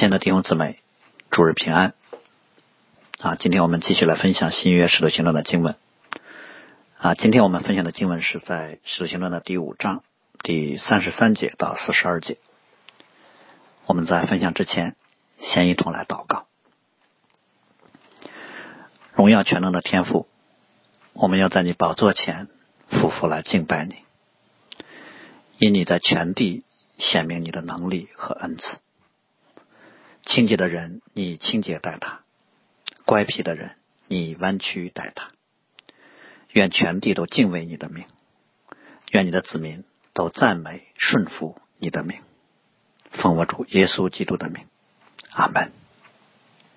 亲爱的弟兄姊妹，主日平安啊！今天我们继续来分享新约使徒行传的经文啊。今天我们分享的经文是在使徒行传的第五章第三十三节到四十二节。我们在分享之前，先一同来祷告。荣耀全能的天赋，我们要在你宝座前匍匐来敬拜你，因你在全地显明你的能力和恩赐。清洁的人，你清洁待他；乖僻的人，你弯曲待他。愿全地都敬畏你的名，愿你的子民都赞美顺服你的名。奉我主耶稣基督的名，阿门，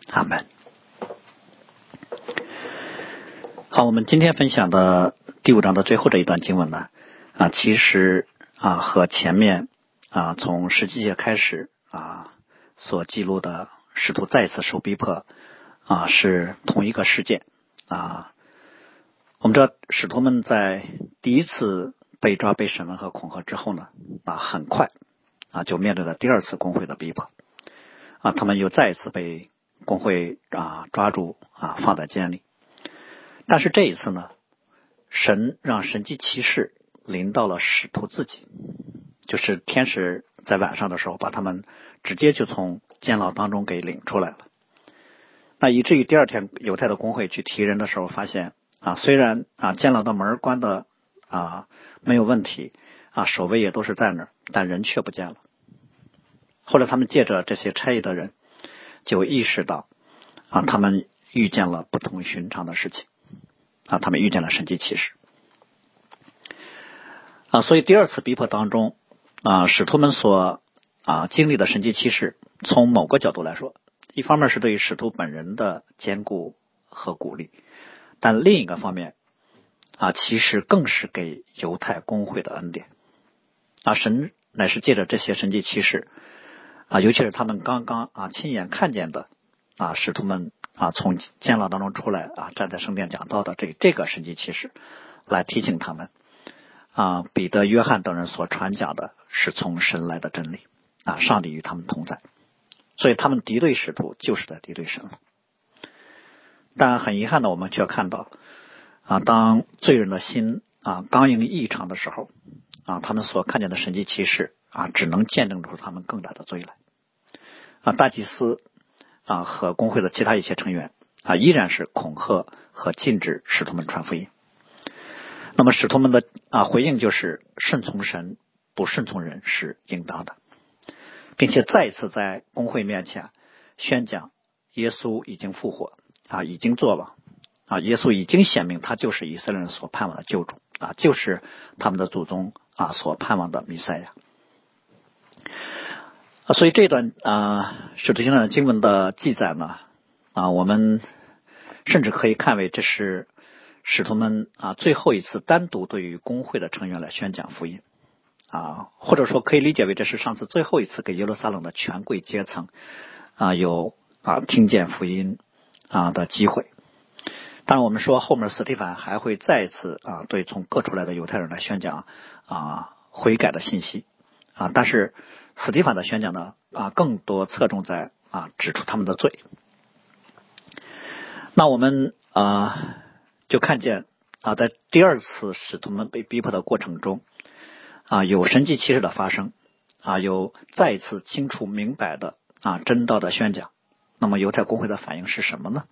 阿门。好，我们今天分享的第五章的最后这一段经文呢，啊，其实啊和前面啊从十七节开始啊。所记录的使徒再次受逼迫啊，是同一个事件啊。我们知道，使徒们在第一次被抓、被审问和恐吓之后呢，啊，很快啊就面对了第二次工会的逼迫啊，他们又再一次被工会啊抓住啊，放在监里。但是这一次呢，神让神迹骑士临到了使徒自己，就是天使。在晚上的时候，把他们直接就从监牢当中给领出来了。那以至于第二天犹太的工会去提人的时候，发现啊，虽然啊监牢的门关的啊没有问题啊，守卫也都是在那儿，但人却不见了。后来他们借着这些差役的人，就意识到啊，他们遇见了不同寻常的事情啊，他们遇见了神迹奇事啊，所以第二次逼迫当中。啊，使徒们所啊经历的神迹奇事，从某个角度来说，一方面是对于使徒本人的坚固和鼓励，但另一个方面啊，其实更是给犹太公会的恩典。啊，神乃是借着这些神迹奇事啊，尤其是他们刚刚啊亲眼看见的啊，使徒们啊从监牢当中出来啊，站在圣殿讲道的这这个神迹奇事，来提醒他们。啊，彼得、约翰等人所传讲的是从神来的真理啊，上帝与他们同在，所以他们敌对使徒就是在敌对神了。但很遗憾的，我们却看到啊，当罪人的心啊刚硬异常的时候啊，他们所看见的神迹奇事啊，只能见证出他们更大的罪来啊。大祭司啊和工会的其他一些成员啊，依然是恐吓和禁止使徒们传福音。那么使徒们的啊回应就是顺从神，不顺从人是应当的，并且再一次在公会面前宣讲耶稣已经复活啊，已经做了啊，耶稣已经显明他就是以色列人所盼望的救主啊，就是他们的祖宗啊所盼望的弥赛亚。所以这段啊使徒行传的经文的记载呢啊，我们甚至可以看为这是。使徒们啊，最后一次单独对于公会的成员来宣讲福音啊，或者说可以理解为这是上次最后一次给耶路撒冷的权贵阶层啊有啊听见福音啊的机会。当然，我们说后面斯蒂凡还会再次啊对从各处来的犹太人来宣讲啊悔改的信息啊，但是斯蒂凡的宣讲呢啊更多侧重在啊指出他们的罪。那我们啊。就看见啊，在第二次使徒们被逼迫的过程中，啊，有神迹奇事的发生，啊，有再一次清楚明白的啊真道的宣讲。那么犹太公会的反应是什么呢？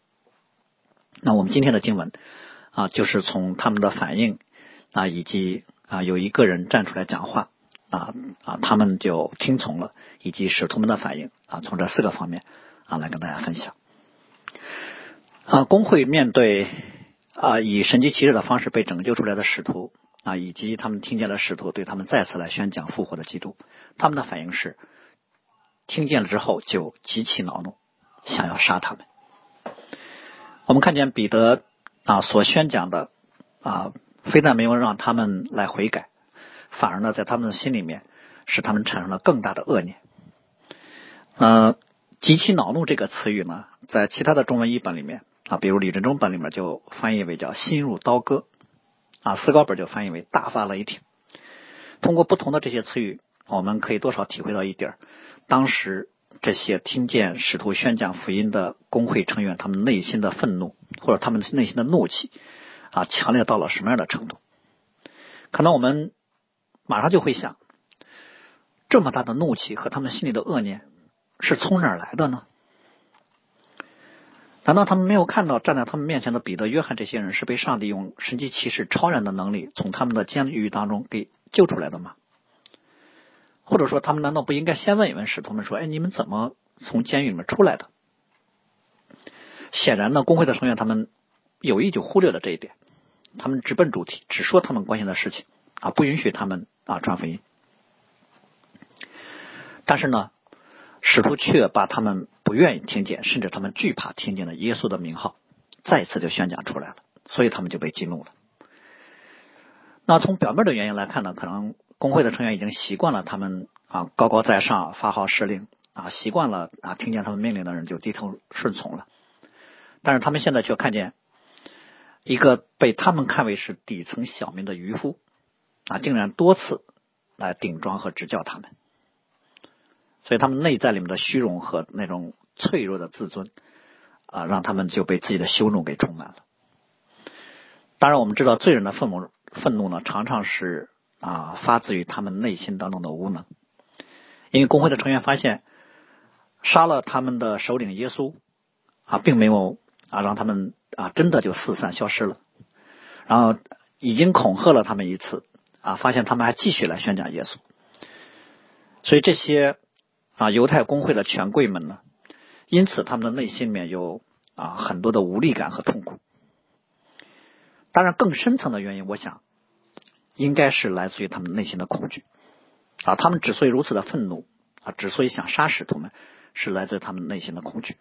那我们今天的经文啊，就是从他们的反应啊，以及啊有一个人站出来讲话啊啊，他们就听从了，以及使徒们的反应啊，从这四个方面啊来跟大家分享。啊，工会面对。啊，以神迹奇事的方式被拯救出来的使徒啊，以及他们听见了使徒对他们再次来宣讲复活的基督，他们的反应是听见了之后就极其恼怒，想要杀他们。我们看见彼得啊所宣讲的啊，非但没有让他们来悔改，反而呢，在他们的心里面使他们产生了更大的恶念。呃，极其恼怒这个词语呢，在其他的中文译本里面。啊，比如李振中本里面就翻译为叫心如刀割，啊，四高本就翻译为大发雷霆。通过不同的这些词语，我们可以多少体会到一点当时这些听见使徒宣讲福音的工会成员他们内心的愤怒或者他们内心的怒气啊，强烈到了什么样的程度？可能我们马上就会想，这么大的怒气和他们心里的恶念是从哪儿来的呢？难道他们没有看到站在他们面前的彼得、约翰这些人是被上帝用神迹骑士、超然的能力从他们的监狱当中给救出来的吗？或者说，他们难道不应该先问一问使徒们说：“哎，你们怎么从监狱里面出来的？”显然呢，工会的成员他们有意就忽略了这一点，他们直奔主题，只说他们关心的事情啊，不允许他们啊传福音。但是呢，使徒却把他们。不愿意听见，甚至他们惧怕听见的耶稣的名号，再次就宣讲出来了，所以他们就被激怒了。那从表面的原因来看呢，可能工会的成员已经习惯了他们啊高高在上发号施令啊，习惯了啊听见他们命令的人就低头顺从了。但是他们现在却看见一个被他们看为是底层小民的渔夫啊，竟然多次来顶撞和指教他们，所以他们内在里面的虚荣和那种。脆弱的自尊啊，让他们就被自己的羞辱给充满了。当然，我们知道罪人的愤怒，愤怒呢，常常是啊发自于他们内心当中的无能。因为工会的成员发现，杀了他们的首领耶稣啊，并没有啊让他们啊真的就四散消失了。然后已经恐吓了他们一次啊，发现他们还继续来宣讲耶稣。所以这些啊犹太工会的权贵们呢。因此，他们的内心里面有啊很多的无力感和痛苦。当然，更深层的原因，我想应该是来自于他们内心的恐惧啊。他们之所以如此的愤怒啊，之所以想杀使徒们，是来自于他们内心的恐惧。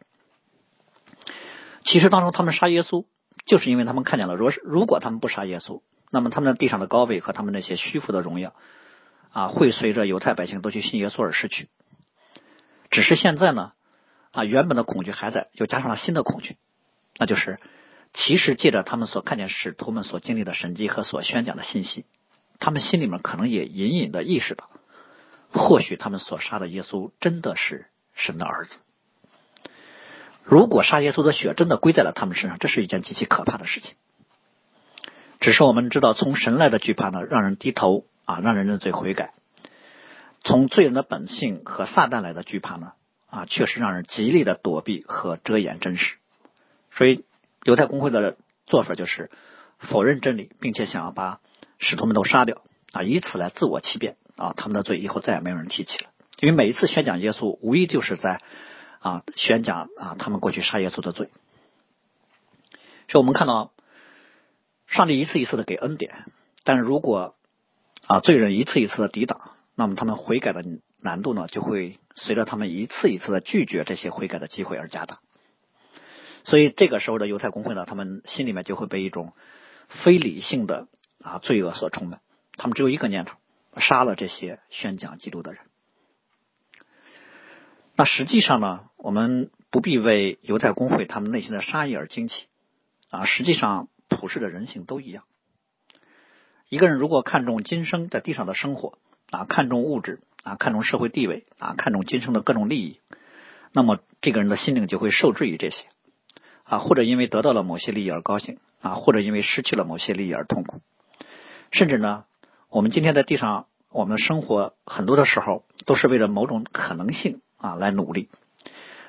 其实，当中他们杀耶稣，就是因为他们看见了，如果如果他们不杀耶稣，那么他们的地上的高位和他们那些虚浮的荣耀啊，会随着犹太百姓都去信耶稣而失去。只是现在呢？啊，原本的恐惧还在，又加上了新的恐惧，那就是其实借着他们所看见使徒们所经历的神迹和所宣讲的信息，他们心里面可能也隐隐的意识到，或许他们所杀的耶稣真的是神的儿子。如果杀耶稣的血真的归在了他们身上，这是一件极其可怕的事情。只是我们知道，从神来的惧怕呢，让人低头啊，让人认罪悔改；从罪人的本性和撒旦来的惧怕呢？啊，确实让人极力的躲避和遮掩真实，所以犹太公会的做法就是否认真理，并且想要把使徒们都杀掉啊，以此来自我欺骗啊，他们的罪以后再也没有人提起了。因为每一次宣讲耶稣，无疑就是在啊宣讲啊他们过去杀耶稣的罪。所以我们看到上帝一次一次的给恩典，但是如果啊罪人一次一次的抵挡，那么他们悔改的。难度呢，就会随着他们一次一次的拒绝这些悔改的机会而加大。所以这个时候的犹太公会呢，他们心里面就会被一种非理性的啊罪恶所充满。他们只有一个念头：杀了这些宣讲基督的人。那实际上呢，我们不必为犹太公会他们内心的杀意而惊奇啊。实际上，普世的人性都一样。一个人如果看重今生在地上的生活啊，看重物质。啊，看重社会地位啊，看重今生的各种利益，那么这个人的心灵就会受制于这些啊，或者因为得到了某些利益而高兴啊，或者因为失去了某些利益而痛苦。甚至呢，我们今天在地上，我们生活很多的时候都是为了某种可能性啊来努力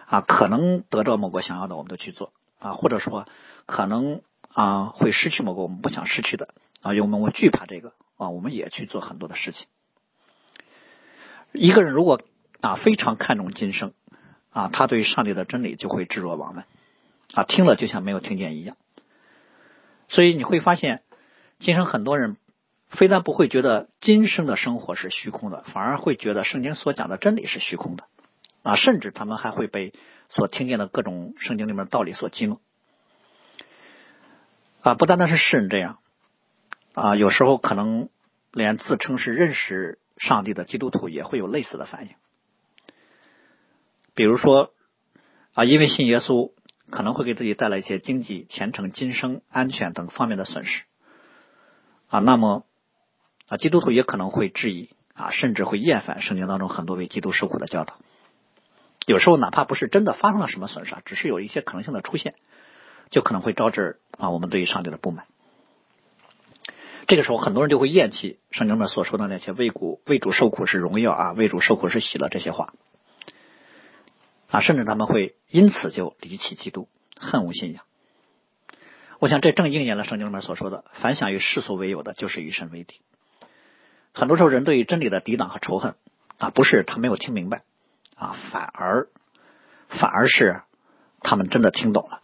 啊，可能得到某个想要的，我们都去做啊，或者说可能啊会失去某个我们不想失去的啊，因为我们惧怕这个啊，我们也去做很多的事情。一个人如果啊非常看重今生啊，他对上帝的真理就会置若罔闻啊，听了就像没有听见一样。所以你会发现，今生很多人非但不会觉得今生的生活是虚空的，反而会觉得圣经所讲的真理是虚空的啊，甚至他们还会被所听见的各种圣经里面的道理所激怒啊。不单单是世人这样啊，有时候可能连自称是认识。上帝的基督徒也会有类似的反应，比如说啊，因为信耶稣可能会给自己带来一些经济、前程、今生安全等方面的损失啊，那么啊，基督徒也可能会质疑啊，甚至会厌烦圣经当中很多为基督受苦的教导有时候哪怕不是真的发生了什么损伤，只是有一些可能性的出现，就可能会招致啊我们对于上帝的不满。这个时候，很多人就会厌弃圣经里面所说的那些“为主为主受苦是荣耀啊，为主受苦是喜乐”这些话啊，甚至他们会因此就离弃基督，恨无信仰。我想，这正应验了圣经里面所说的：“凡想与世俗为友的，就是与神为敌。”很多时候，人对于真理的抵挡和仇恨啊，不是他没有听明白啊，反而反而是他们真的听懂了，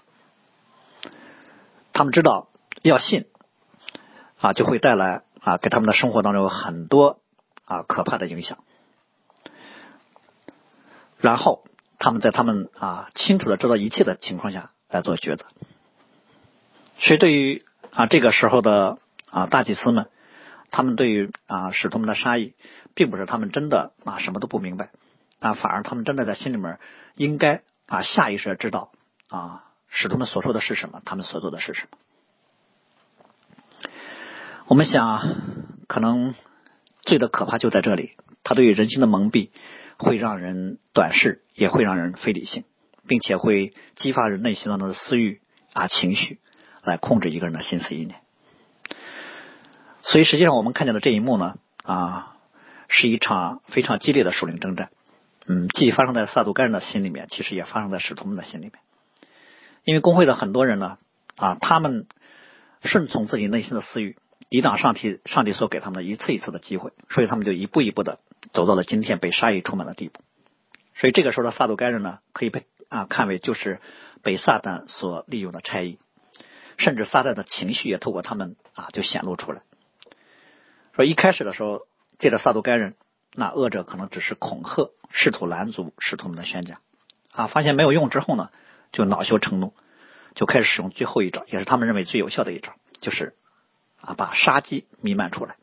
他们知道要信。啊，就会带来啊，给他们的生活当中有很多啊可怕的影响。然后他们在他们啊清楚的知道一切的情况下来做抉择。所以对于啊这个时候的啊大祭司们，他们对于啊使徒们的杀意，并不是他们真的啊什么都不明白啊，反而他们真的在心里面应该啊下意识的知道啊使徒们所说的是什么，他们所做的是什么。我们想，可能罪的可怕就在这里，它对于人心的蒙蔽，会让人短视，也会让人非理性，并且会激发人内心当中的私欲啊情绪，来控制一个人的心思意念。所以，实际上我们看见的这一幕呢，啊，是一场非常激烈的属灵征战。嗯，既发生在撒杜干人的心里面，其实也发生在使徒们的心里面。因为工会的很多人呢，啊，他们顺从自己内心的私欲。抵挡上帝，上帝所给他们的一次一次的机会，所以他们就一步一步的走到了今天被杀意充满的地步。所以这个时候的撒杜该人呢，可以被啊看为就是被撒旦所利用的差役，甚至撒旦的情绪也透过他们啊就显露出来。说一开始的时候，借着撒杜该人，那恶者可能只是恐吓，试图拦阻使徒们的宣讲啊，发现没有用之后呢，就恼羞成怒，就开始使用最后一招，也是他们认为最有效的一招，就是。啊，把杀机弥漫出来，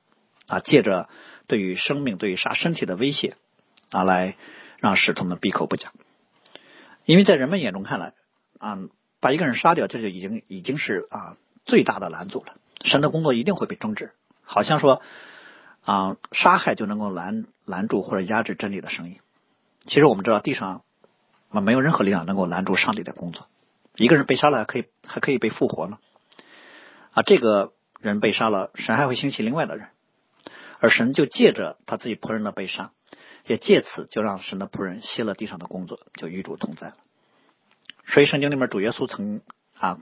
啊，借着对于生命、对于杀身体的威胁，啊，来让使徒们闭口不讲。因为在人们眼中看来，啊，把一个人杀掉，这就已经已经是啊最大的拦阻了。神的工作一定会被终止，好像说啊，杀害就能够拦拦住或者压制真理的声音。其实我们知道，地上啊没有任何力量能够拦住上帝的工作。一个人被杀了，还可以还可以被复活呢。啊，这个。人被杀了，神还会兴起另外的人，而神就借着他自己仆人的被杀，也借此就让神的仆人歇了地上的工作，就与主同在了。所以圣经里面主耶稣曾啊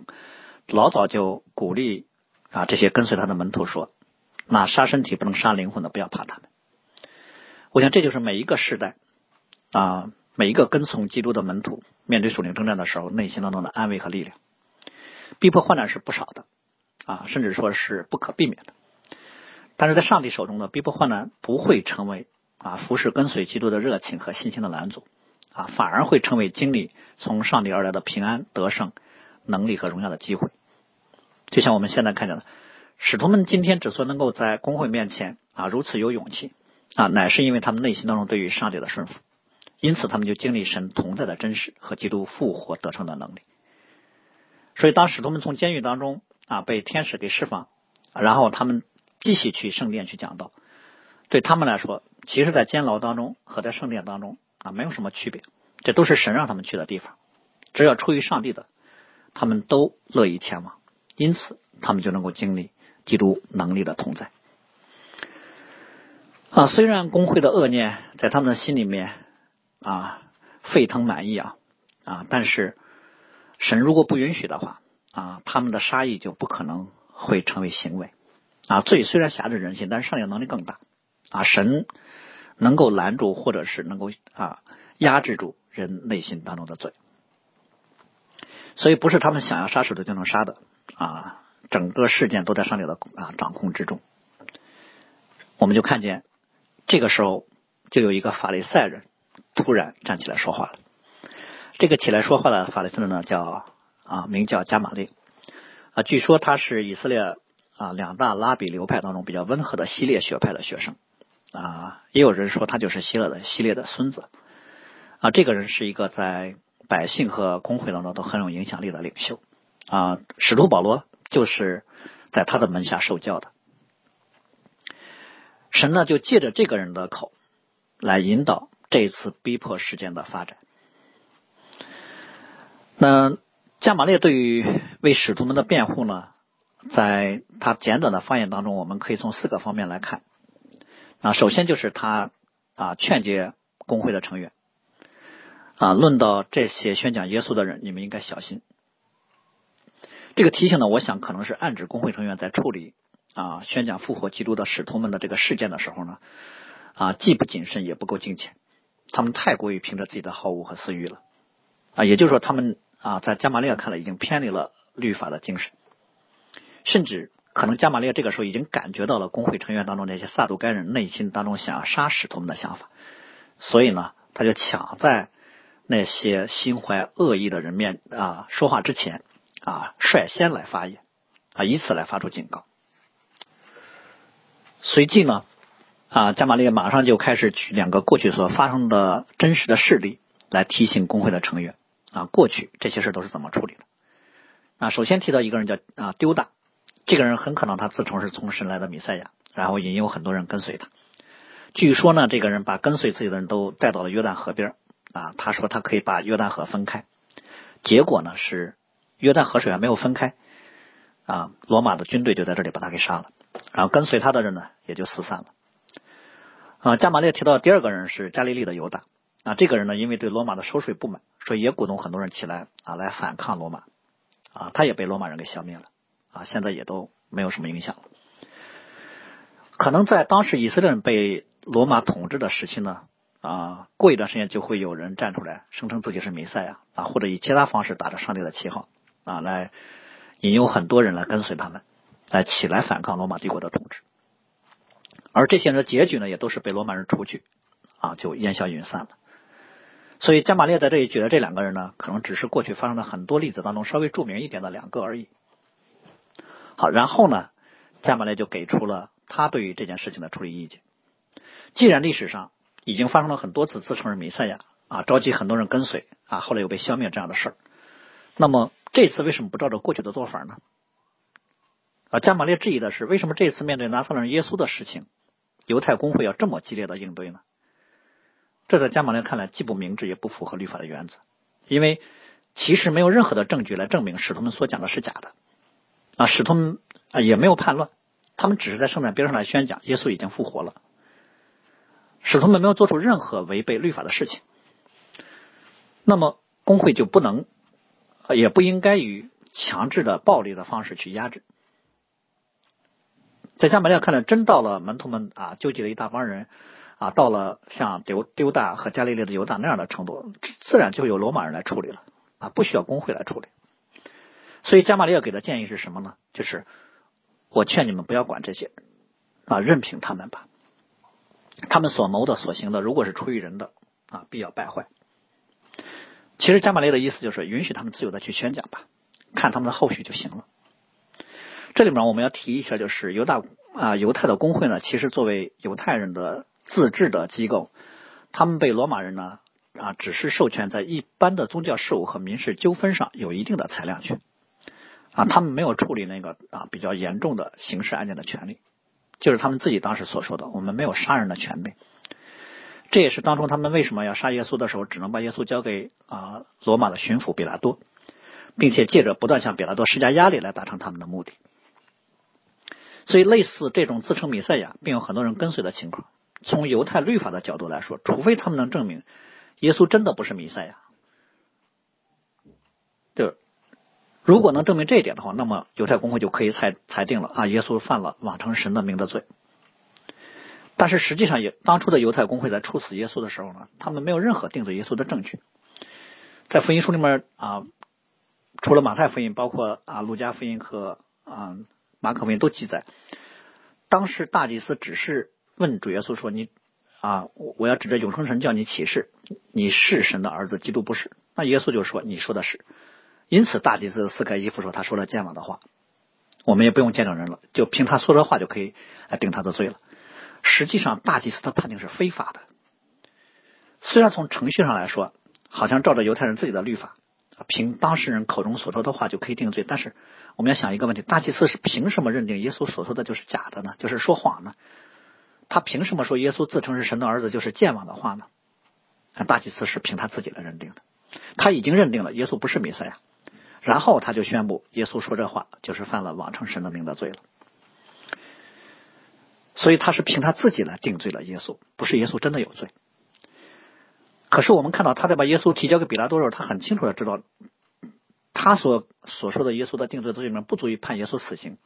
老早就鼓励啊这些跟随他的门徒说：“那杀身体不能杀灵魂的，不要怕他们。”我想这就是每一个时代啊每一个跟从基督的门徒面对属灵征战的时候内心当中的安慰和力量。逼迫患难是不少的。啊，甚至说是不可避免的，但是在上帝手中的逼迫患难不会成为啊服侍跟随基督的热情和信心的拦阻啊，反而会成为经历从上帝而来的平安得胜能力和荣耀的机会。就像我们现在看见的，使徒们今天之所以能够在公会面前啊如此有勇气啊，乃是因为他们内心当中对于上帝的顺服，因此他们就经历神同在的真实和基督复活得胜的能力。所以当使徒们从监狱当中。啊，被天使给释放，然后他们继续去圣殿去讲道。对他们来说，其实，在监牢当中和在圣殿当中啊，没有什么区别。这都是神让他们去的地方，只要出于上帝的，他们都乐意前往。因此，他们就能够经历基督能力的同在。啊，虽然工会的恶念在他们的心里面啊沸腾满溢啊啊，但是神如果不允许的话。啊，他们的杀意就不可能会成为行为。啊，罪虽然辖制人心，但是上帝能力更大。啊，神能够拦住，或者是能够啊压制住人内心当中的罪。所以不是他们想要杀手的就能杀的。啊，整个事件都在上帝的啊掌控之中。我们就看见这个时候，就有一个法利赛人突然站起来说话了。这个起来说话的法利赛人呢，叫。啊，名叫加玛列啊，据说他是以色列啊两大拉比流派当中比较温和的希列学派的学生啊，也有人说他就是希勒的希列的孙子啊。这个人是一个在百姓和工会当中都很有影响力的领袖啊。使徒保罗就是在他的门下受教的。神呢就借着这个人的口来引导这次逼迫事件的发展那加玛列对于为使徒们的辩护呢，在他简短的发言当中，我们可以从四个方面来看。啊，首先就是他啊劝诫工会的成员啊，论到这些宣讲耶稣的人，你们应该小心。这个提醒呢，我想可能是暗指工会成员在处理啊宣讲复活基督的使徒们的这个事件的时候呢，啊既不谨慎也不够敬虔，他们太过于凭着自己的好恶和私欲了啊，也就是说，他们啊在加玛列看来已经偏离了律法的精神，甚至。可能加玛列这个时候已经感觉到了工会成员当中那些撒杜该人内心当中想要杀使徒们的想法，所以呢，他就抢在那些心怀恶意的人面啊说话之前啊率先来发言啊，以此来发出警告。随即呢，啊加玛列马上就开始举两个过去所发生的真实的事例来提醒工会的成员啊，过去这些事都是怎么处理的。啊，首先提到一个人叫啊丢大。这个人很可能他自称是从神来的弥赛亚，然后引诱很多人跟随他。据说呢，这个人把跟随自己的人都带到了约旦河边啊，他说他可以把约旦河分开。结果呢是约旦河水还没有分开啊，罗马的军队就在这里把他给杀了，然后跟随他的人呢也就四散了。啊，加马列提到第二个人是加利利的犹大啊，这个人呢因为对罗马的收税不满，所以也鼓动很多人起来啊来反抗罗马啊，他也被罗马人给消灭了。啊，现在也都没有什么影响了。可能在当时以色列人被罗马统治的时期呢，啊，过一段时间就会有人站出来声称自己是弥赛亚啊，或者以其他方式打着上帝的旗号啊，来引诱很多人来跟随他们，来起来反抗罗马帝国的统治。而这些人的结局呢，也都是被罗马人除去啊，就烟消云散了。所以加马列在这里举的这两个人呢，可能只是过去发生的很多例子当中稍微著名一点的两个而已。好，然后呢，加马列就给出了他对于这件事情的处理意见。既然历史上已经发生了很多次自称是弥赛亚啊，召集很多人跟随啊，后来又被消灭这样的事儿，那么这次为什么不照着过去的做法呢？啊，加马列质疑的是，为什么这次面对拿撒勒耶稣的事情，犹太公会要这么激烈的应对呢？这在加马列看来既不明智，也不符合律法的原则，因为其实没有任何的证据来证明使徒们所讲的是假的。啊，使徒们啊也没有叛乱，他们只是在圣诞边上来宣讲耶稣已经复活了。使徒们没有做出任何违背律法的事情，那么工会就不能，也不应该以强制的暴力的方式去压制。在加马列看来，真到了门徒们啊纠集了一大帮人啊，到了像丢丢大和加利利的犹大那样的程度，自然就由罗马人来处理了啊，不需要工会来处理。所以加马列给的建议是什么呢？就是我劝你们不要管这些啊，任凭他们吧。他们所谋的、所行的，如果是出于人的啊，必要败坏。其实加马列的意思就是允许他们自由的去宣讲吧，看他们的后续就行了。这里面我们要提一下，就是犹大啊，犹太的工会呢，其实作为犹太人的自治的机构，他们被罗马人呢啊，只是授权在一般的宗教事务和民事纠纷上有一定的裁量权。啊，他们没有处理那个啊比较严重的刑事案件的权利，就是他们自己当时所说的，我们没有杀人的权利。这也是当初他们为什么要杀耶稣的时候，只能把耶稣交给啊罗马的巡抚比拉多，并且借着不断向比拉多施加压力来达成他们的目的。所以，类似这种自称弥赛亚并有很多人跟随的情况，从犹太律法的角度来说，除非他们能证明耶稣真的不是弥赛亚，就。如果能证明这一点的话，那么犹太公会就可以裁裁定了啊，耶稣犯了妄称神的名的罪。但是实际上，也当初的犹太公会在处死耶稣的时候呢，他们没有任何定罪耶稣的证据。在福音书里面啊，除了马太福音，包括啊路加福音和啊马可福音都记载，当时大祭司只是问主耶稣说：“你啊，我要指着永生神叫你起誓，你是神的儿子，基督不是。”那耶稣就说：“你说的是。”因此，大祭司斯盖伊夫说他说了健忘的话，我们也不用见证人了，就凭他说的话就可以来定他的罪了。实际上，大祭司的判定是非法的。虽然从程序上来说，好像照着犹太人自己的律法，凭当事人口中所说的话就可以定罪，但是我们要想一个问题：大祭司是凭什么认定耶稣所说的就是假的呢？就是说谎呢？他凭什么说耶稣自称是神的儿子就是健忘的话呢？大祭司是凭他自己来认定的。他已经认定了耶稣不是弥赛亚，然后他就宣布耶稣说这话就是犯了妄称神的名的罪了。所以他是凭他自己来定罪了耶稣，不是耶稣真的有罪。可是我们看到他在把耶稣提交给比拉多时候，他很清楚的知道，他所所说的耶稣的定罪罪里面不足以判耶稣死刑，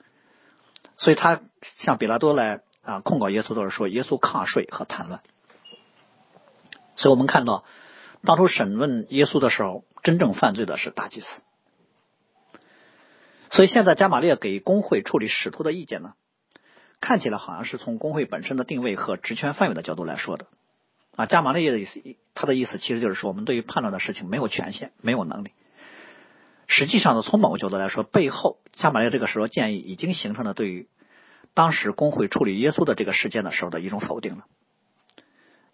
所以他向比拉多来啊控告耶稣的是说耶稣抗税和叛乱。所以我们看到，当初审问耶稣的时候，真正犯罪的是大祭司。所以现在加玛列给工会处理使徒的意见呢，看起来好像是从工会本身的定位和职权范围的角度来说的。啊，加玛列的意思，他的意思其实就是说，我们对于判断的事情没有权限，没有能力。实际上呢，从某个角度来说，背后加玛列这个时候建议已经形成了对于当时工会处理耶稣的这个事件的时候的一种否定了。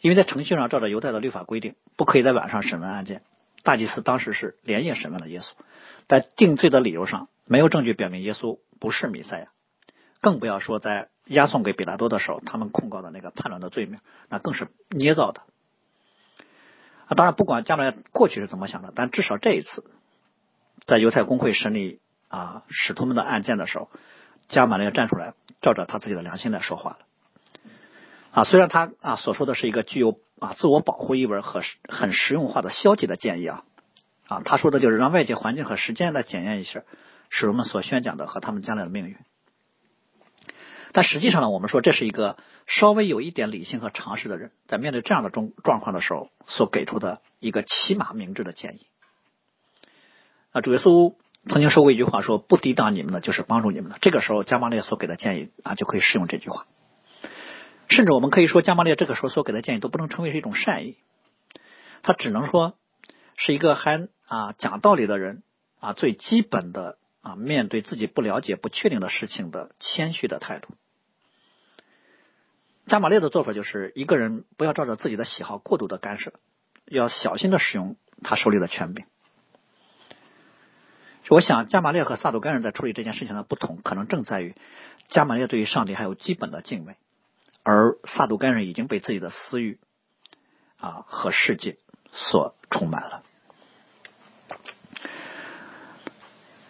因为在程序上，照着犹太的律法规定，不可以在晚上审问案件。大祭司当时是连夜审问了耶稣，在定罪的理由上，没有证据表明耶稣不是弥赛亚，更不要说在。押送给比拉多的时候，他们控告的那个叛乱的罪名，那更是捏造的。啊，当然，不管将来过去是怎么想的，但至少这一次，在犹太公会审理啊使徒们的案件的时候，加马列站出来，照着他自己的良心来说话了。啊，虽然他啊所说的是一个具有啊自我保护意味和很实用化的消极的建议啊，啊，他说的就是让外界环境和时间来检验一下使徒们所宣讲的和他们将来的命运。但实际上呢，我们说这是一个稍微有一点理性和常识的人，在面对这样的状状况的时候，所给出的一个起码明智的建议。啊，主耶稣曾经说过一句话，说不抵挡你们的，就是帮助你们的。这个时候，加玛列所给的建议啊，就可以适用这句话。甚至我们可以说，加玛列这个时候所给的建议都不能称为是一种善意，他只能说是一个还啊讲道理的人啊最基本的啊面对自己不了解、不确定的事情的谦虚的态度。加玛列的做法就是一个人不要照着自己的喜好过度的干涉，要小心的使用他手里的权柄。我想加玛列和萨杜干人在处理这件事情的不同，可能正在于加玛列对于上帝还有基本的敬畏，而萨杜干人已经被自己的私欲啊和世界所充满了。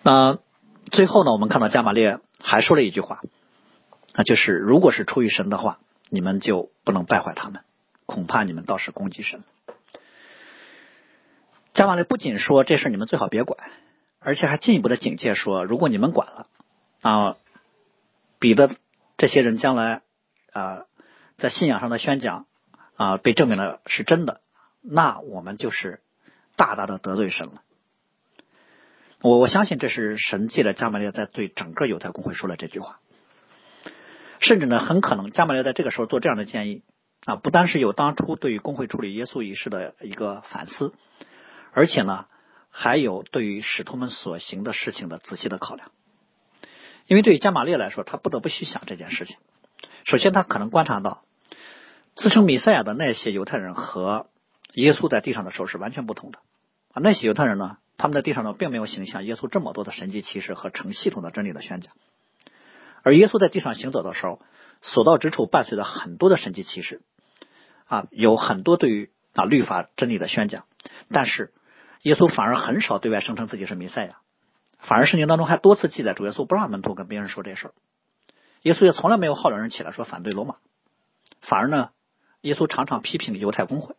那最后呢，我们看到加玛列还说了一句话，那就是如果是出于神的话。你们就不能败坏他们，恐怕你们倒是攻击神。加玛列不仅说这事你们最好别管，而且还进一步的警戒说，如果你们管了啊，彼得这些人将来啊在信仰上的宣讲啊被证明了是真的，那我们就是大大的得罪神了。我我相信这是神借着加玛列在对整个犹太公会说了这句话。甚至呢，很可能加玛列在这个时候做这样的建议啊，不单是有当初对于工会处理耶稣一事的一个反思，而且呢，还有对于使徒们所行的事情的仔细的考量。因为对于加玛列来说，他不得不去想这件事情。首先，他可能观察到自称米赛亚的那些犹太人和耶稣在地上的时候是完全不同的啊。那些犹太人呢，他们在地上呢，并没有行像耶稣这么多的神迹奇事和成系统的真理的宣讲。而耶稣在地上行走的时候，所到之处伴随着很多的神迹奇事，啊，有很多对于啊律法真理的宣讲。但是耶稣反而很少对外声称自己是弥赛亚，反而圣经当中还多次记载主耶稣不让门徒跟别人说这事儿。耶稣也从来没有号召人起来说反对罗马，反而呢，耶稣常常批评犹太公会。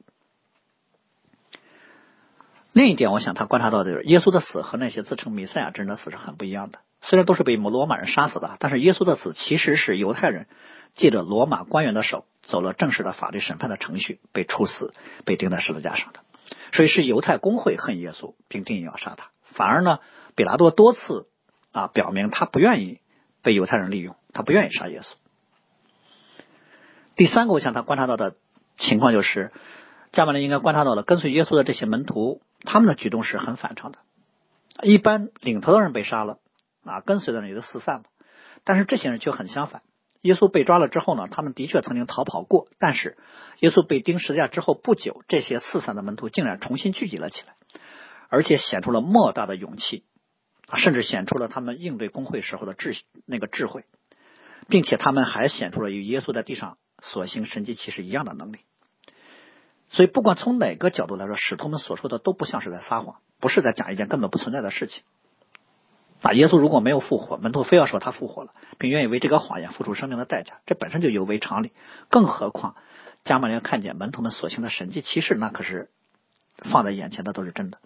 另一点，我想他观察到的就是耶稣的死和那些自称弥赛亚之人的死是很不一样的。虽然都是被罗马人杀死的，但是耶稣的死其实是犹太人借着罗马官员的手走了正式的法律审判的程序被处死、被钉在十字架上的。所以是犹太公会恨耶稣，并定要杀他。反而呢，比拉多多次啊表明他不愿意被犹太人利用，他不愿意杀耶稣。第三个，我想他观察到的情况就是，加马列应该观察到了跟随耶稣的这些门徒，他们的举动是很反常的。一般领头的人被杀了。啊，跟随的人也都四散了，但是这些人就很相反。耶稣被抓了之后呢，他们的确曾经逃跑过，但是耶稣被钉十字架之后不久，这些四散的门徒竟然重新聚集了起来，而且显出了莫大的勇气，甚至显出了他们应对工会时候的智那个智慧，并且他们还显出了与耶稣在地上所行神迹奇事一样的能力。所以，不管从哪个角度来说，使徒们所说的都不像是在撒谎，不是在讲一件根本不存在的事情。啊，耶稣如果没有复活，门徒非要说他复活了，并愿意为这个谎言付出生命的代价，这本身就有违常理。更何况，加玛列看见门徒们所行的神迹奇事，那可是放在眼前的都是真的。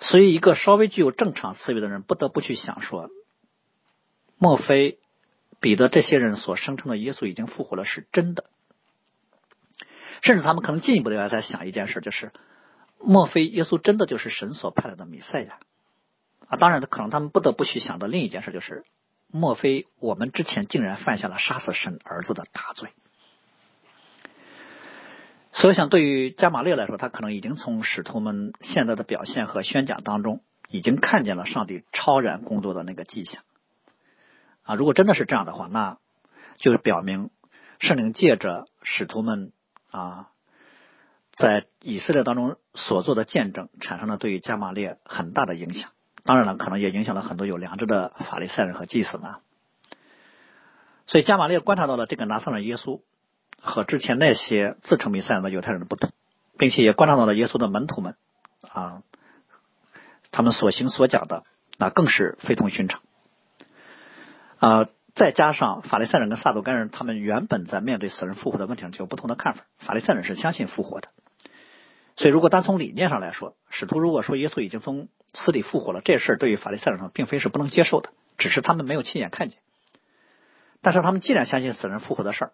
所以，一个稍微具有正常思维的人，不得不去想说：莫非彼得这些人所声称的耶稣已经复活了是真的？甚至他们可能进一步的要在想一件事，就是莫非耶稣真的就是神所派来的弥赛亚？啊，当然，可能他们不得不去想的另一件事，就是莫非我们之前竟然犯下了杀死神儿子的大罪？所以，想对于加玛列来说，他可能已经从使徒们现在的表现和宣讲当中，已经看见了上帝超然工作的那个迹象。啊，如果真的是这样的话，那就是表明圣灵借着使徒们。啊，在以色列当中所做的见证，产生了对于加玛列很大的影响。当然了，可能也影响了很多有良知的法利赛人和祭司们。所以加玛列观察到了这个拿撒勒耶稣和之前那些自称弥赛亚的犹太人的不同，并且也观察到了耶稣的门徒们啊，他们所行所讲的那更是非同寻常啊。再加上法利赛人跟撒都该人，他们原本在面对死人复活的问题上就有不同的看法。法利赛人是相信复活的，所以如果单从理念上来说，使徒如果说耶稣已经从死里复活了，这事儿对于法利赛人上并非是不能接受的，只是他们没有亲眼看见。但是他们既然相信死人复活的事儿，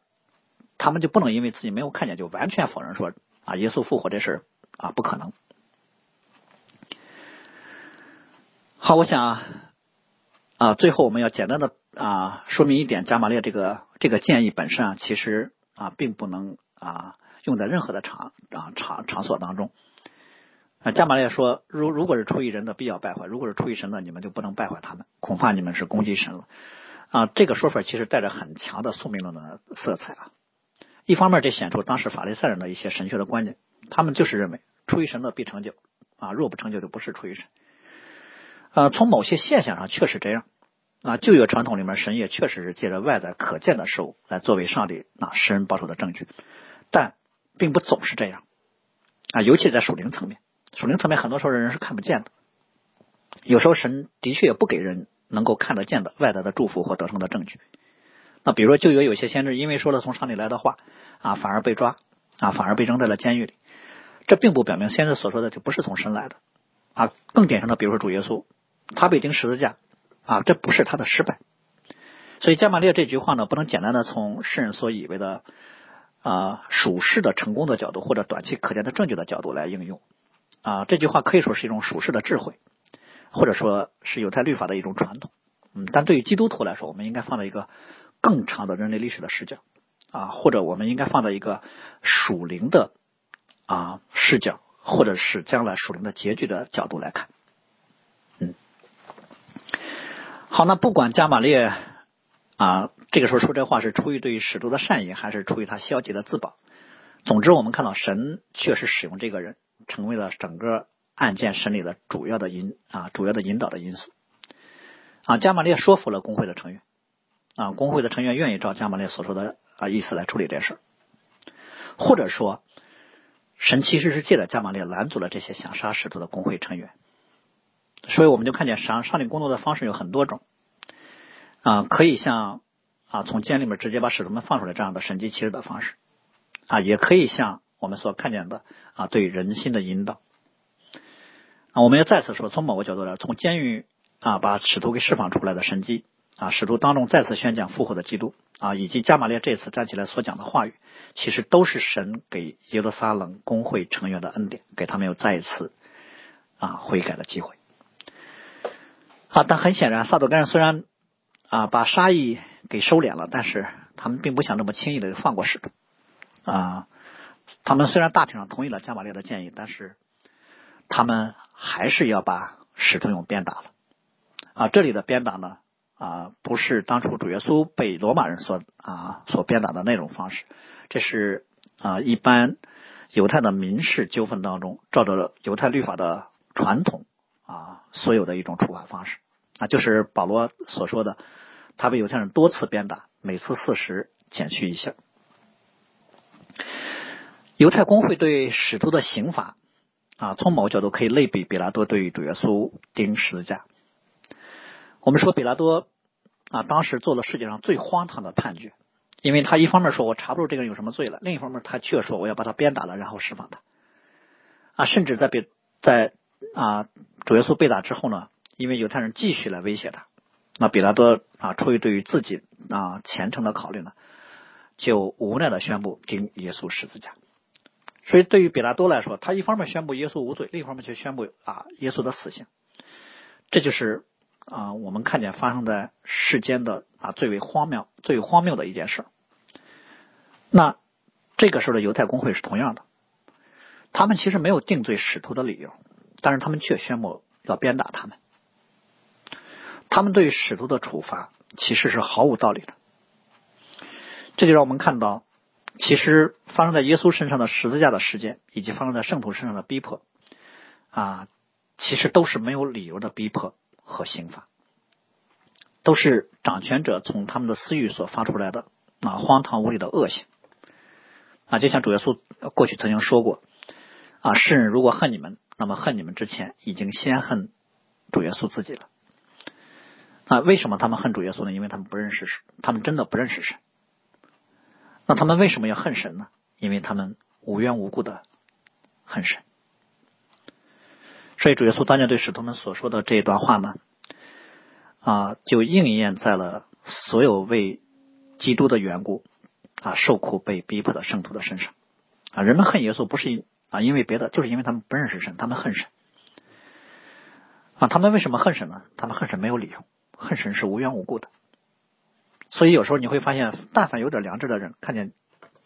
他们就不能因为自己没有看见就完全否认说啊耶稣复活这事儿啊不可能。好，我想啊最后我们要简单的。啊，说明一点，加玛列这个这个建议本身啊，其实啊，并不能啊用在任何的场啊场场所当中。啊，加玛列说，如如果是出于人的必要败坏，如果是出于神的，你们就不能败坏他们，恐怕你们是攻击神了。啊，这个说法其实带着很强的宿命论的色彩啊。一方面，这显出当时法利赛人的一些神学的观念，他们就是认为出于神的必成就啊，若不成就就不是出于神。呃，从某些现象上确实这样。啊，旧约传统里面，神也确实是借着外在可见的事物来作为上帝啊施恩报仇的证据，但并不总是这样啊，尤其在属灵层面，属灵层面很多时候人是看不见的。有时候神的确也不给人能够看得见的外在的祝福或得胜的证据。那比如说旧约有些先知因为说了从上帝来的话啊，反而被抓啊，反而被扔在了监狱里，这并不表明先知所说的就不是从神来的啊。更典型的，比如说主耶稣，他被钉十字架。啊，这不是他的失败，所以加玛列这句话呢，不能简单的从世人所以为的啊属世的成功的角度，或者短期可见的证据的角度来应用啊。这句话可以说是一种属世的智慧，或者说是犹太律法的一种传统。嗯，但对于基督徒来说，我们应该放在一个更长的人类历史的视角啊，或者我们应该放在一个属灵的啊视角，或者是将来属灵的结局的角度来看。嗯好，那不管加玛列啊，这个时候说这话是出于对于使徒的善意，还是出于他消极的自保？总之，我们看到神确实使用这个人，成为了整个案件审理的主要的引啊，主要的引导的因素。啊，加玛列说服了工会的成员，啊，工会的成员愿意照加玛列所说的啊意思来处理这事儿或者说，神其实是借着加玛列拦阻了这些想杀使徒的工会成员。所以我们就看见上上帝工作的方式有很多种啊，可以像啊从监里面直接把使徒们放出来这样的神迹奇事的方式啊，也可以像我们所看见的啊对人心的引导啊。我们要再次说，从某个角度来，从监狱啊把使徒给释放出来的神迹啊，使徒当中再次宣讲复活的基督啊，以及加玛列这次站起来所讲的话语，其实都是神给耶路撒冷工会成员的恩典，给他们有再一次啊悔改的机会。啊，但很显然，萨多干人虽然啊把杀意给收敛了，但是他们并不想这么轻易的放过使徒啊。他们虽然大体上同意了加玛列的建议，但是他们还是要把使徒用鞭打了啊。这里的鞭打呢啊，不是当初主耶稣被罗马人所啊所鞭打的那种方式，这是啊一般犹太的民事纠纷当中，照着犹太律法的传统啊所有的一种处罚方式。啊，就是保罗所说的，他被犹太人多次鞭打，每次四十减去一下。犹太公会对使徒的刑罚啊，从某个角度可以类比比拉多对于主耶稣钉十字架。我们说比拉多啊，当时做了世界上最荒唐的判决，因为他一方面说我查不出这个人有什么罪了，另一方面他却说我要把他鞭打了，然后释放他。啊，甚至在被在啊主耶稣被打之后呢，因为犹太人继续来威胁他，那比拉多啊出于对于自己啊虔诚的考虑呢，就无奈的宣布钉耶稣十字架。所以对于比拉多来说，他一方面宣布耶稣无罪，另一方面却宣布啊耶稣的死刑。这就是啊我们看见发生在世间的啊最为荒谬、最为荒谬的一件事。那这个时候的犹太公会是同样的。他们其实没有定罪使徒的理由，但是他们却宣布要鞭打他们。他们对使徒的处罚其实是毫无道理的。这就让我们看到，其实发生在耶稣身上的十字架的事件，以及发生在圣徒身上的逼迫，啊，其实都是没有理由的逼迫和刑罚，都是掌权者从他们的私欲所发出来的啊荒唐无理的恶行。啊，就像主耶稣过去曾经说过。啊，世人如果恨你们，那么恨你们之前已经先恨主耶稣自己了。那为什么他们恨主耶稣呢？因为他们不认识神，他们真的不认识神。那他们为什么要恨神呢？因为他们无缘无故的恨神。所以主耶稣当年对使徒们所说的这一段话呢，啊，就应验在了所有为基督的缘故啊受苦被逼迫的圣徒的身上。啊，人们恨耶稣不是因。啊，因为别的，就是因为他们不认识神，他们恨神。啊，他们为什么恨神呢？他们恨神没有理由，恨神是无缘无故的。所以有时候你会发现，但凡有点良知的人，看见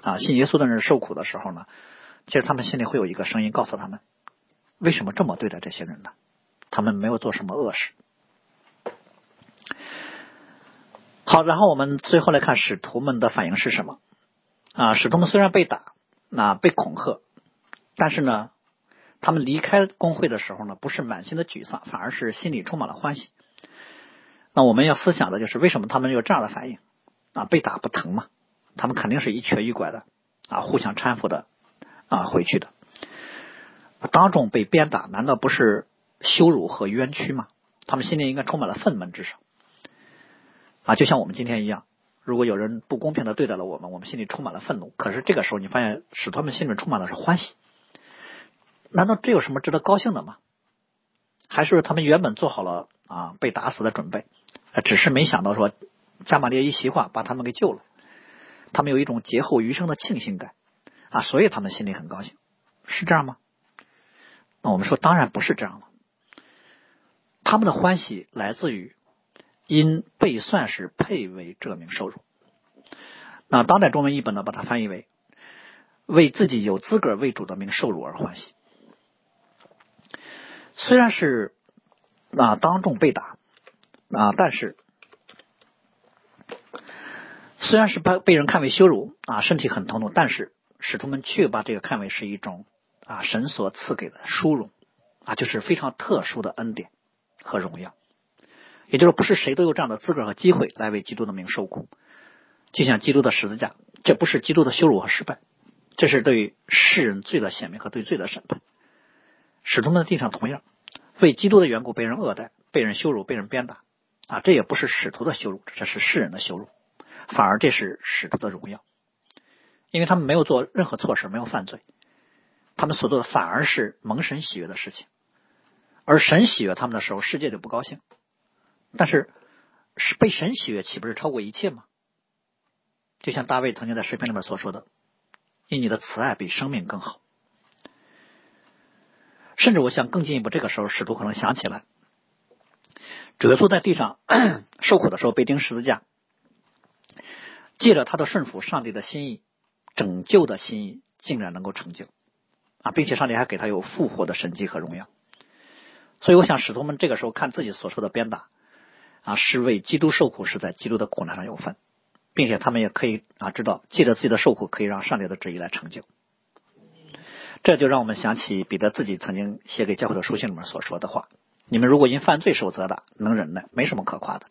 啊信耶稣的人受苦的时候呢，其实他们心里会有一个声音告诉他们：为什么这么对待这些人呢？他们没有做什么恶事。好，然后我们最后来看使徒们的反应是什么？啊，使徒们虽然被打，那被恐吓。但是呢，他们离开工会的时候呢，不是满心的沮丧，反而是心里充满了欢喜。那我们要思想的就是，为什么他们有这样的反应？啊，被打不疼吗？他们肯定是一瘸一拐的啊，互相搀扶的啊回去的。当众被鞭打，难道不是羞辱和冤屈吗？他们心里应该充满了愤懑，至少啊，就像我们今天一样。如果有人不公平的对待了我们，我们心里充满了愤怒。可是这个时候，你发现使他们心里充满的是欢喜。难道这有什么值得高兴的吗？还是他们原本做好了啊被打死的准备，只是没想到说加玛列一席话把他们给救了，他们有一种劫后余生的庆幸感啊，所以他们心里很高兴，是这样吗？那我们说当然不是这样了，他们的欢喜来自于因被算是配为这名受辱。那当代中文译本呢，把它翻译为为自己有资格为主的名受辱而欢喜。虽然是啊当众被打啊，但是虽然是被被人看为羞辱啊，身体很疼痛，但是使徒们却把这个看为是一种啊神所赐给的殊荣啊，就是非常特殊的恩典和荣耀。也就是不是谁都有这样的资格和机会来为基督的名受苦，就像基督的十字架，这不是基督的羞辱和失败，这是对世人罪的显明和对罪的审判。使徒们的地上同样为基督的缘故被人恶待、被人羞辱、被人鞭打啊！这也不是使徒的羞辱，这是世人的羞辱，反而这是使徒的荣耀，因为他们没有做任何错事，没有犯罪，他们所做的反而是蒙神喜悦的事情。而神喜悦他们的时候，世界就不高兴。但是是被神喜悦，岂不是超过一切吗？就像大卫曾经在诗篇里面所说的：“因你的慈爱比生命更好。”甚至我想更进一步，这个时候使徒可能想起来，主耶稣在地上 受苦的时候被钉十字架，借着他的顺服，上帝的心意、拯救的心意竟然能够成就啊，并且上帝还给他有复活的神迹和荣耀。所以我想，使徒们这个时候看自己所受的鞭打啊，是为基督受苦，是在基督的苦难上有份，并且他们也可以啊知道，借着自己的受苦，可以让上帝的旨意来成就。这就让我们想起彼得自己曾经写给教会的书信里面所说的话：“你们如果因犯罪受责打，能忍耐，没什么可夸的；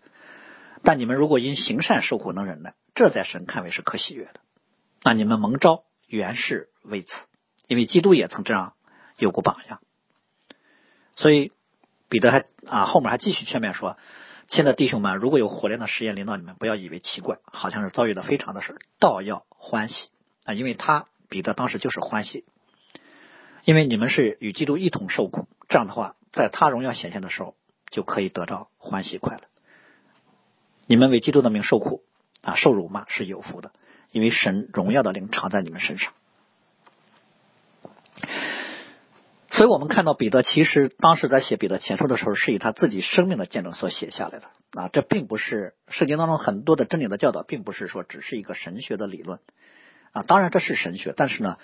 但你们如果因行善受苦，能忍耐，这在神看为是可喜悦的。那你们蒙召原是为此，因为基督也曾这样有过榜样。所以彼得还啊后面还继续劝勉说：“亲爱的弟兄们，如果有火炼的实验临到你们，不要以为奇怪，好像是遭遇的非常的事，倒要欢喜啊！因为他彼得当时就是欢喜，因为你们是与基督一同受苦，这样的话，在他荣耀显现的时候，就可以得到欢喜快乐。你们为基督的名受苦啊，受辱骂是有福的，因为神荣耀的灵常在你们身上。”所以我们看到彼得其实当时在写彼得前书的时候，是以他自己生命的见证所写下来的啊，这并不是圣经当中很多的真理的教导，并不是说只是一个神学的理论啊，当然这是神学，但是呢，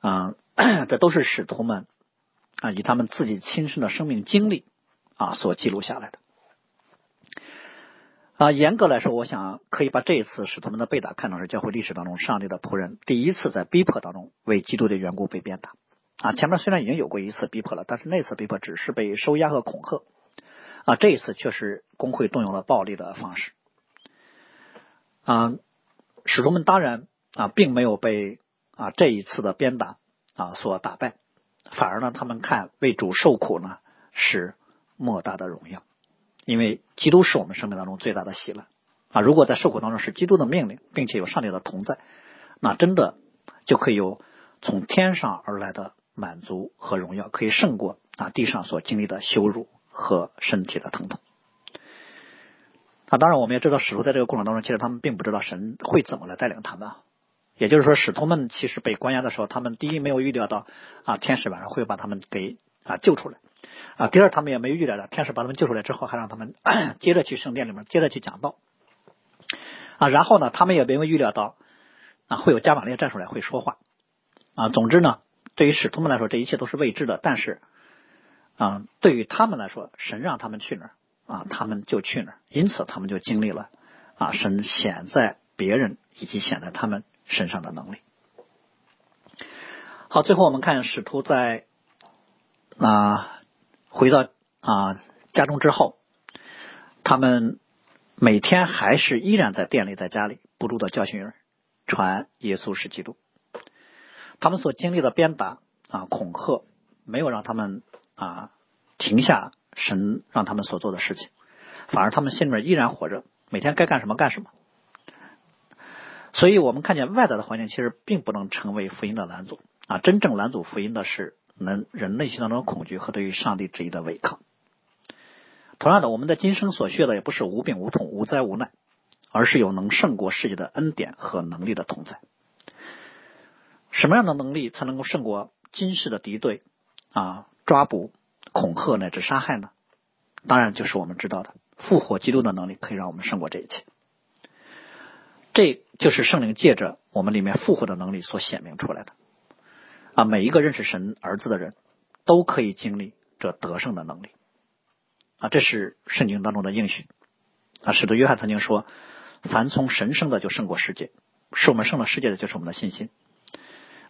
啊，这都是使徒们啊以他们自己亲身的生命经历啊所记录下来的啊。严格来说，我想可以把这一次使徒们的被打看成是教会历史当中上帝的仆人第一次在逼迫当中为基督的缘故被鞭打。啊，前面虽然已经有过一次逼迫了，但是那次逼迫只是被收押和恐吓，啊，这一次却是工会动用了暴力的方式。啊，使徒们当然啊，并没有被啊这一次的鞭打啊所打败，反而呢，他们看为主受苦呢是莫大的荣耀，因为基督是我们生命当中最大的喜乐啊。如果在受苦当中是基督的命令，并且有上帝的同在，那真的就可以有从天上而来的。满足和荣耀可以胜过啊地上所经历的羞辱和身体的疼痛。啊，当然我们也知道，使徒在这个过程当中，其实他们并不知道神会怎么来带领他们。也就是说，使徒们其实被关押的时候，他们第一没有预料到啊天使晚上会把他们给啊救出来啊。第二，他们也没有预料到天使把他们救出来之后，还让他们 接着去圣殿里面接着去讲道啊。然后呢，他们也没有预料到啊会有加玛列站出来会说话啊。总之呢。对于使徒们来说，这一切都是未知的。但是，啊，对于他们来说，神让他们去哪儿啊，他们就去哪儿。因此，他们就经历了啊，神显在别人以及显在他们身上的能力。好，最后我们看使徒在啊回到啊家中之后，他们每天还是依然在店里，在家里不住的教训人，传耶稣是基督。他们所经历的鞭打啊、恐吓，没有让他们啊停下神让他们所做的事情，反而他们心里面依然活着，每天该干什么干什么。所以我们看见外在的环境其实并不能成为福音的拦阻啊，真正拦阻福音的是能人内心当中的恐惧和对于上帝旨意的违抗。同样的，我们的今生所需的也不是无病无痛、无灾无难，而是有能胜过世界的恩典和能力的同在。什么样的能力才能够胜过今世的敌对啊、抓捕、恐吓乃至杀害呢？当然就是我们知道的复活基督的能力可以让我们胜过这一切。这就是圣灵借着我们里面复活的能力所显明出来的啊！每一个认识神儿子的人都可以经历这得胜的能力啊！这是圣经当中的应许啊！使得约翰曾经说：“凡从神生的就胜过世界，是我们胜了世界的就是我们的信心。”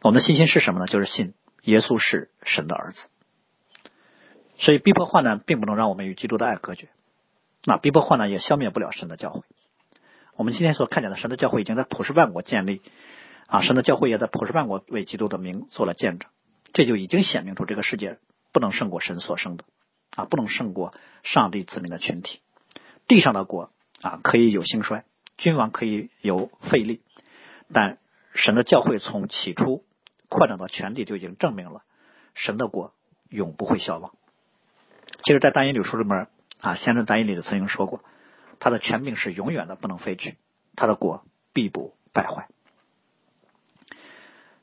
我们的信心是什么呢？就是信耶稣是神的儿子。所以逼迫患难并不能让我们与基督的爱隔绝，那逼迫患难也消灭不了神的教会。我们今天所看见的神的教会已经在普世万国建立，啊，神的教会也在普世万国为基督的名做了见证，这就已经显明出这个世界不能胜过神所生的，啊，不能胜过上帝子民的群体。地上的国啊可以有兴衰，君王可以有废立，但神的教会从起初。扩展到全地就已经证明了神的国永不会消亡。其实，在单一理书里面啊，先知单一理就曾经说过，他的权柄是永远的，不能废去，他的国必不败坏。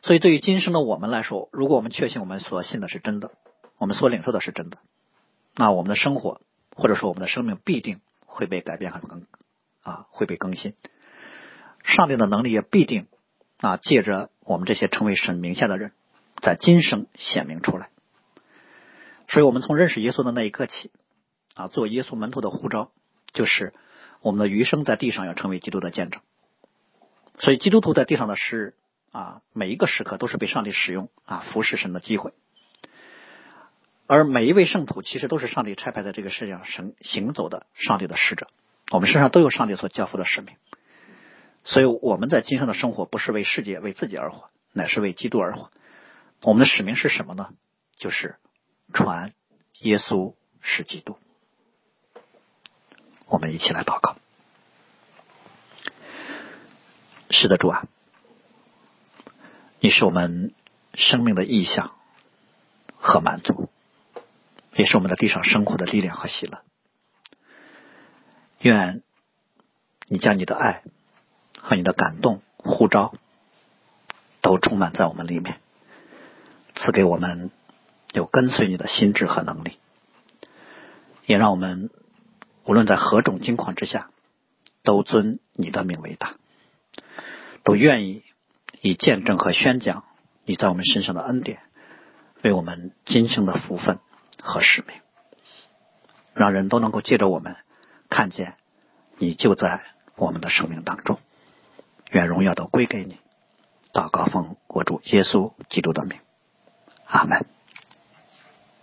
所以，对于今生的我们来说，如果我们确信我们所信的是真的，我们所领受的是真的，那我们的生活或者说我们的生命必定会被改变和更啊会被更新。上帝的能力也必定。啊，借着我们这些成为神名下的人，在今生显明出来。所以，我们从认识耶稣的那一刻起，啊，做耶稣门徒的呼召，就是我们的余生在地上要成为基督的见证。所以，基督徒在地上的是啊，每一个时刻都是被上帝使用啊，服侍神的机会。而每一位圣徒，其实都是上帝差派在这个世界上神行走的上帝的使者。我们身上都有上帝所交付的使命。所以我们在今生的生活不是为世界、为自己而活，乃是为基督而活。我们的使命是什么呢？就是传耶稣是基督。我们一起来祷告。是的，主啊，你是我们生命的意向和满足，也是我们在地上生活的力量和喜乐。愿你将你的爱和你的感动呼召都充满在我们里面，赐给我们有跟随你的心智和能力，也让我们无论在何种境况之下，都尊你的名为大。都愿意以见证和宣讲你在我们身上的恩典，为我们今生的福分和使命，让人都能够借着我们看见你就在我们的生命当中。愿荣耀都归给你。祷告奉我主耶稣基督的名，阿门。